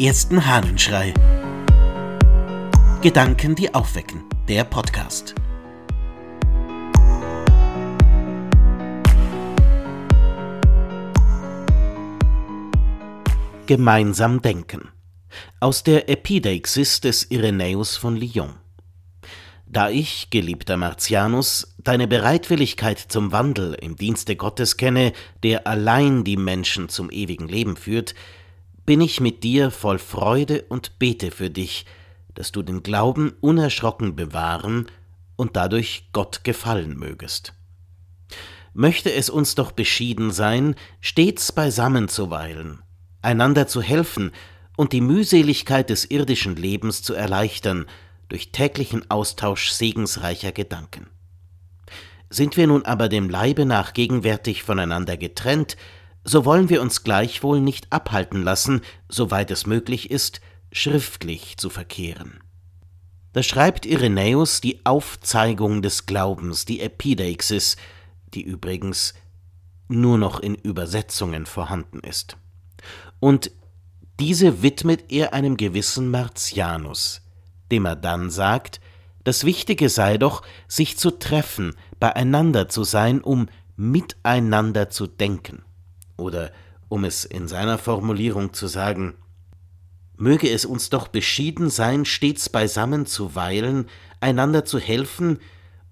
ersten Hahnenschrei. Gedanken, die aufwecken. Der Podcast. Gemeinsam denken. Aus der Epideixis des Irenäus von Lyon. Da ich, geliebter Martianus, deine Bereitwilligkeit zum Wandel im Dienste Gottes kenne, der allein die Menschen zum ewigen Leben führt, bin ich mit dir voll Freude und bete für dich, dass du den Glauben unerschrocken bewahren und dadurch Gott gefallen mögest. Möchte es uns doch beschieden sein, stets beisammen zu weilen, einander zu helfen und die Mühseligkeit des irdischen Lebens zu erleichtern, durch täglichen Austausch segensreicher Gedanken. Sind wir nun aber dem Leibe nach gegenwärtig voneinander getrennt, so wollen wir uns gleichwohl nicht abhalten lassen, soweit es möglich ist, schriftlich zu verkehren. Da schreibt Irenäus die Aufzeigung des Glaubens, die Epideixis, die übrigens nur noch in Übersetzungen vorhanden ist. Und diese widmet er einem gewissen Martianus, dem er dann sagt, das Wichtige sei doch, sich zu treffen, beieinander zu sein, um miteinander zu denken. Oder um es in seiner Formulierung zu sagen, möge es uns doch beschieden sein, stets beisammen zu weilen, einander zu helfen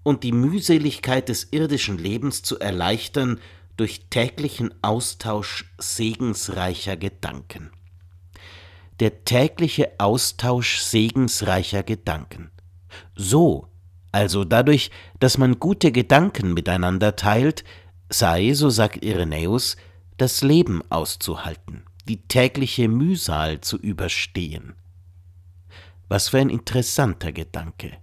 und die Mühseligkeit des irdischen Lebens zu erleichtern durch täglichen Austausch segensreicher Gedanken der tägliche Austausch segensreicher Gedanken. So, also dadurch, dass man gute Gedanken miteinander teilt, sei, so sagt Irenäus, das Leben auszuhalten, die tägliche Mühsal zu überstehen. Was für ein interessanter Gedanke.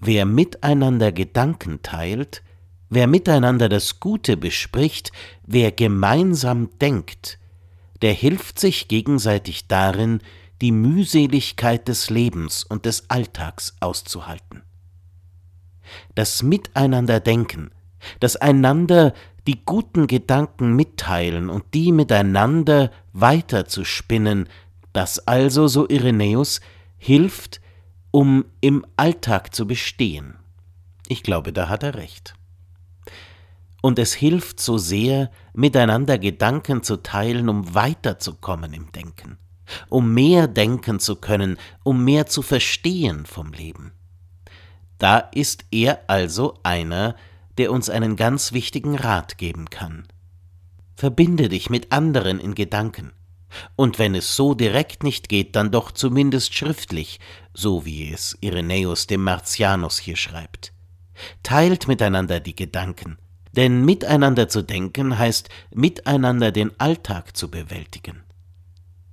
Wer miteinander Gedanken teilt, wer miteinander das Gute bespricht, wer gemeinsam denkt, der hilft sich gegenseitig darin, die Mühseligkeit des Lebens und des Alltags auszuhalten. Das Miteinanderdenken, das einander die guten Gedanken mitteilen und die miteinander weiterzuspinnen, das also, so Irenäus, hilft, um im Alltag zu bestehen. Ich glaube, da hat er recht und es hilft so sehr, miteinander Gedanken zu teilen, um weiterzukommen im Denken, um mehr denken zu können, um mehr zu verstehen vom Leben. Da ist er also einer, der uns einen ganz wichtigen Rat geben kann. Verbinde dich mit anderen in Gedanken, und wenn es so direkt nicht geht, dann doch zumindest schriftlich, so wie es Irenäus dem Martianus hier schreibt. Teilt miteinander die Gedanken, denn miteinander zu denken heißt miteinander den Alltag zu bewältigen.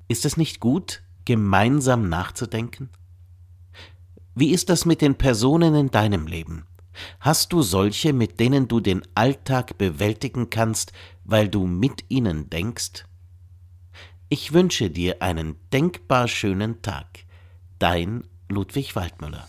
Ist es nicht gut, gemeinsam nachzudenken? Wie ist das mit den Personen in deinem Leben? Hast du solche, mit denen du den Alltag bewältigen kannst, weil du mit ihnen denkst? Ich wünsche dir einen denkbar schönen Tag. Dein Ludwig Waldmüller